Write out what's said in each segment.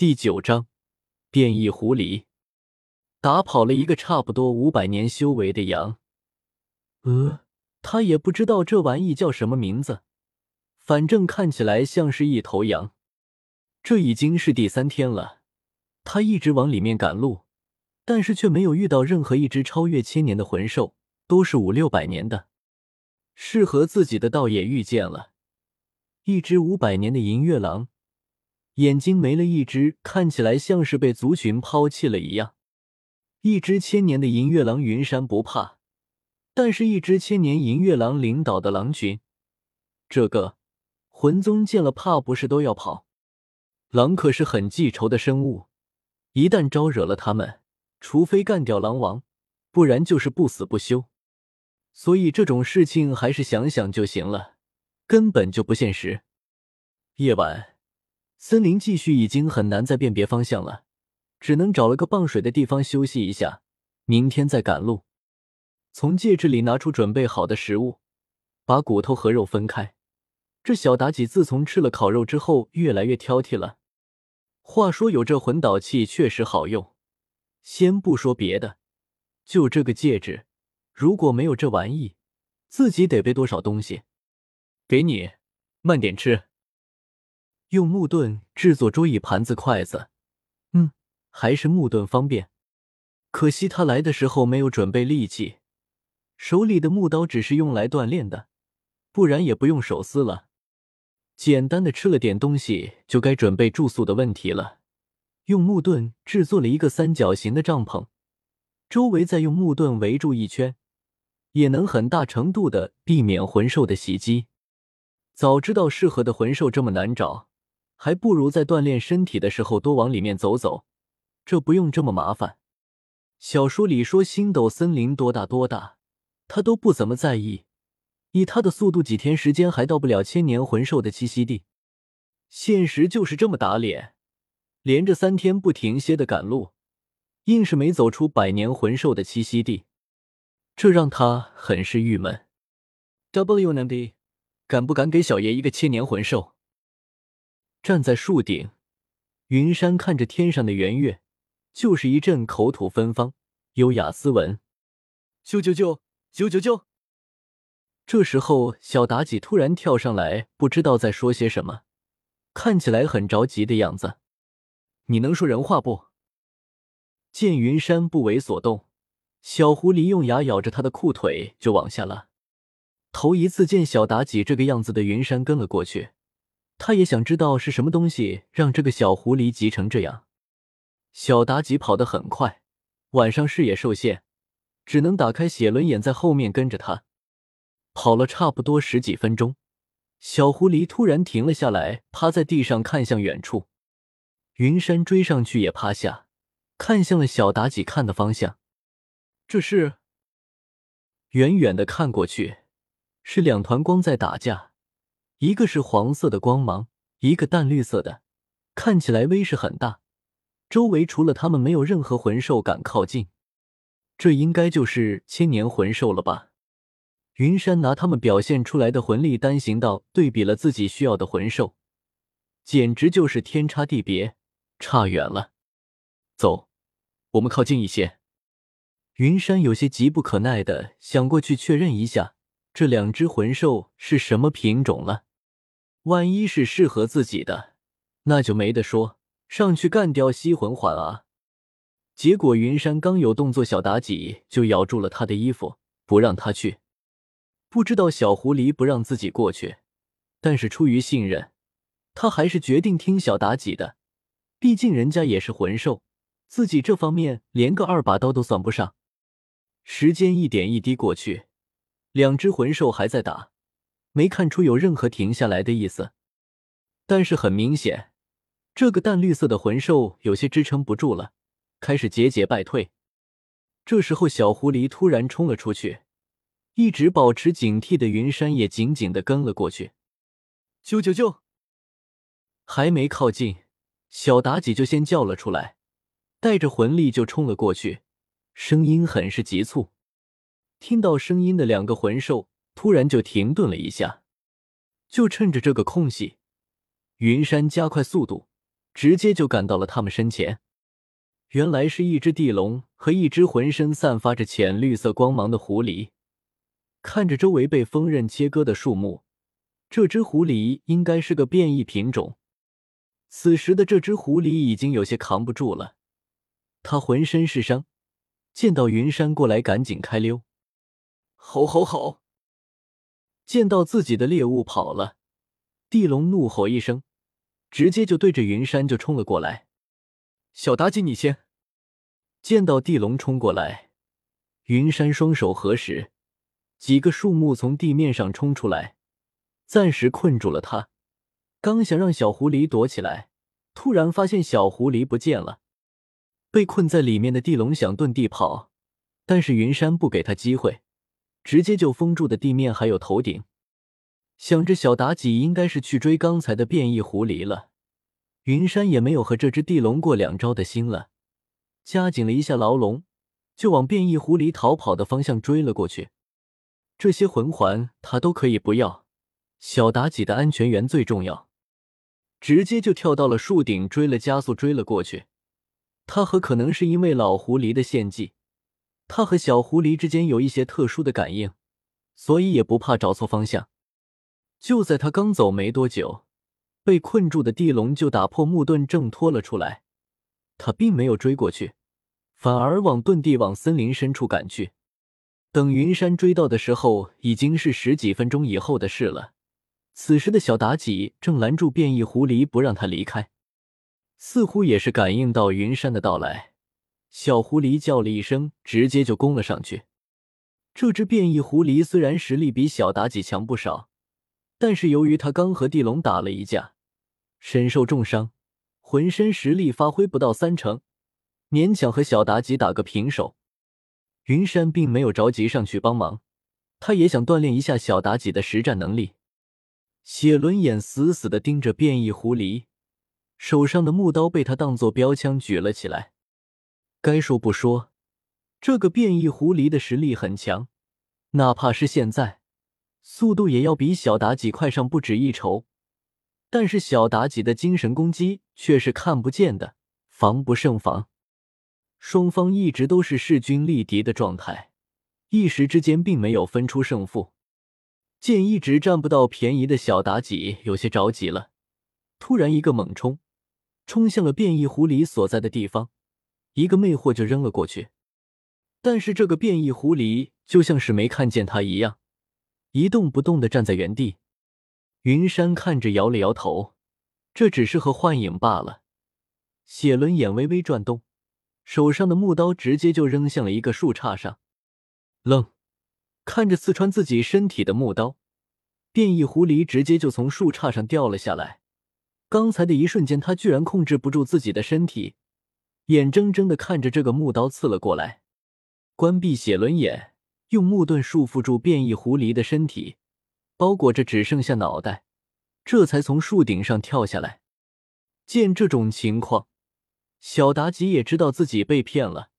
第九章变异狐狸打跑了一个差不多五百年修为的羊。呃，他也不知道这玩意叫什么名字，反正看起来像是一头羊。这已经是第三天了，他一直往里面赶路，但是却没有遇到任何一只超越千年的魂兽，都是五六百年的。适合自己的倒也遇见了，一只五百年的银月狼。眼睛没了一只，看起来像是被族群抛弃了一样。一只千年的银月狼云山不怕，但是，一只千年银月狼领导的狼群，这个魂宗见了怕不是都要跑？狼可是很记仇的生物，一旦招惹了他们，除非干掉狼王，不然就是不死不休。所以这种事情还是想想就行了，根本就不现实。夜晚。森林继续已经很难再辨别方向了，只能找了个傍水的地方休息一下，明天再赶路。从戒指里拿出准备好的食物，把骨头和肉分开。这小妲己自从吃了烤肉之后，越来越挑剔了。话说有这魂导器确实好用，先不说别的，就这个戒指，如果没有这玩意，自己得背多少东西？给你，慢点吃。用木盾制作桌椅、盘子、筷子，嗯，还是木盾方便。可惜他来的时候没有准备利器，手里的木刀只是用来锻炼的，不然也不用手撕了。简单的吃了点东西，就该准备住宿的问题了。用木盾制作了一个三角形的帐篷，周围再用木盾围住一圈，也能很大程度的避免魂兽的袭击。早知道适合的魂兽这么难找。还不如在锻炼身体的时候多往里面走走，这不用这么麻烦。小说里说星斗森林多大多大，他都不怎么在意。以他的速度，几天时间还到不了千年魂兽的栖息地。现实就是这么打脸，连着三天不停歇的赶路，硬是没走出百年魂兽的栖息地，这让他很是郁闷。W N D，敢不敢给小爷一个千年魂兽？站在树顶，云山看着天上的圆月，就是一阵口吐芬芳，优雅斯文。啾啾啾啾啾啾！这时候，小妲己突然跳上来，不知道在说些什么，看起来很着急的样子。你能说人话不？见云山不为所动，小狐狸用牙咬着他的裤腿就往下拉。头一次见小妲己这个样子的云山跟了过去。他也想知道是什么东西让这个小狐狸急成这样。小妲己跑得很快，晚上视野受限，只能打开写轮眼在后面跟着他。跑了差不多十几分钟，小狐狸突然停了下来，趴在地上看向远处。云山追上去也趴下，看向了小妲己看的方向。这是远远的看过去，是两团光在打架。一个是黄色的光芒，一个淡绿色的，看起来威势很大。周围除了他们，没有任何魂兽敢靠近。这应该就是千年魂兽了吧？云山拿他们表现出来的魂力单行道对比了自己需要的魂兽，简直就是天差地别，差远了。走，我们靠近一些。云山有些急不可耐的想过去确认一下这两只魂兽是什么品种了。万一是适合自己的，那就没得说，上去干掉吸魂环啊！结果云山刚有动作，小妲己就咬住了他的衣服，不让他去。不知道小狐狸不让自己过去，但是出于信任，他还是决定听小妲己的。毕竟人家也是魂兽，自己这方面连个二把刀都算不上。时间一点一滴过去，两只魂兽还在打。没看出有任何停下来的意思，但是很明显，这个淡绿色的魂兽有些支撑不住了，开始节节败退。这时候，小狐狸突然冲了出去，一直保持警惕的云山也紧紧的跟了过去。啾啾啾！还没靠近，小妲己就先叫了出来，带着魂力就冲了过去，声音很是急促。听到声音的两个魂兽。突然就停顿了一下，就趁着这个空隙，云山加快速度，直接就赶到了他们身前。原来是一只地龙和一只浑身散发着浅绿色光芒的狐狸。看着周围被锋刃切割的树木，这只狐狸应该是个变异品种。此时的这只狐狸已经有些扛不住了，它浑身是伤，见到云山过来，赶紧开溜。吼吼吼！见到自己的猎物跑了，地龙怒吼一声，直接就对着云山就冲了过来。小妲己，你先！见到地龙冲过来，云山双手合十，几个树木从地面上冲出来，暂时困住了他。刚想让小狐狸躲起来，突然发现小狐狸不见了。被困在里面的地龙想遁地跑，但是云山不给他机会，直接就封住的地面还有头顶。想着小妲己应该是去追刚才的变异狐狸了。云山也没有和这只地龙过两招的心了，加紧了一下牢笼，就往变异狐狸逃跑的方向追了过去。这些魂环他都可以不要，小妲己的安全员最重要。直接就跳到了树顶，追了加速追了过去。他和可能是因为老狐狸的献祭，他和小狐狸之间有一些特殊的感应，所以也不怕找错方向。就在他刚走没多久。被困住的地龙就打破木盾挣脱了出来，他并没有追过去，反而往遁地往森林深处赶去。等云山追到的时候，已经是十几分钟以后的事了。此时的小妲己正拦住变异狐狸，不让他离开，似乎也是感应到云山的到来。小狐狸叫了一声，直接就攻了上去。这只变异狐狸虽然实力比小妲己强不少。但是由于他刚和地龙打了一架，身受重伤，浑身实力发挥不到三成，勉强和小妲己打个平手。云山并没有着急上去帮忙，他也想锻炼一下小妲己的实战能力。血轮眼死死的盯着变异狐狸，手上的木刀被他当做标枪举了起来。该说不说，这个变异狐狸的实力很强，哪怕是现在。速度也要比小妲己快上不止一筹，但是小妲己的精神攻击却是看不见的，防不胜防。双方一直都是势均力敌的状态，一时之间并没有分出胜负。见一直占不到便宜的小妲己有些着急了，突然一个猛冲，冲向了变异狐狸所在的地方，一个魅惑就扔了过去。但是这个变异狐狸就像是没看见他一样。一动不动的站在原地，云山看着摇了摇头，这只是和幻影罢了。血轮眼微微转动，手上的木刀直接就扔向了一个树杈上。愣，看着刺穿自己身体的木刀，变异狐狸直接就从树杈上掉了下来。刚才的一瞬间，他居然控制不住自己的身体，眼睁睁的看着这个木刀刺了过来。关闭血轮眼。用木盾束缚住变异狐狸的身体，包裹着只剩下脑袋，这才从树顶上跳下来。见这种情况，小妲己也知道自己被骗了，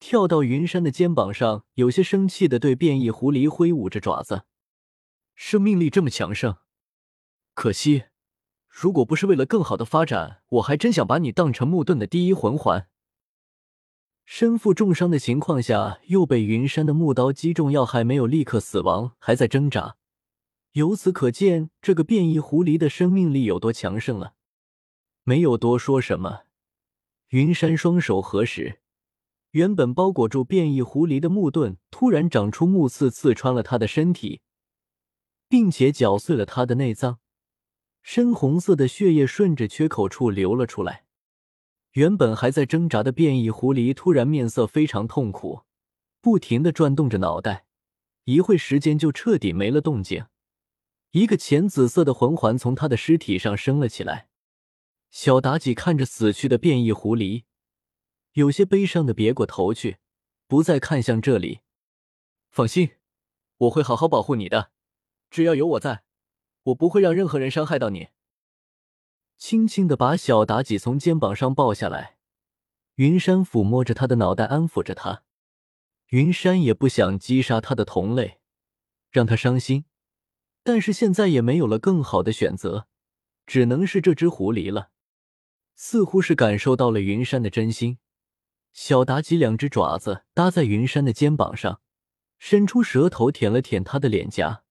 跳到云山的肩膀上，有些生气的对变异狐狸挥舞着爪子。生命力这么强盛，可惜，如果不是为了更好的发展，我还真想把你当成木盾的第一魂环。身负重伤的情况下，又被云山的木刀击中要害，没有立刻死亡，还在挣扎。由此可见，这个变异狐狸的生命力有多强盛了。没有多说什么，云山双手合十，原本包裹住变异狐狸的木盾突然长出木刺，刺穿了他的身体，并且绞碎了他的内脏，深红色的血液顺着缺口处流了出来。原本还在挣扎的变异狐狸突然面色非常痛苦，不停的转动着脑袋，一会时间就彻底没了动静。一个浅紫色的魂环从他的尸体上升了起来。小妲己看着死去的变异狐狸，有些悲伤的别过头去，不再看向这里。放心，我会好好保护你的，只要有我在，我不会让任何人伤害到你。轻轻的把小妲己从肩膀上抱下来，云山抚摸着她的脑袋，安抚着她。云山也不想击杀他的同类，让他伤心，但是现在也没有了更好的选择，只能是这只狐狸了。似乎是感受到了云山的真心，小妲己两只爪子搭在云山的肩膀上，伸出舌头舔了舔他的脸颊。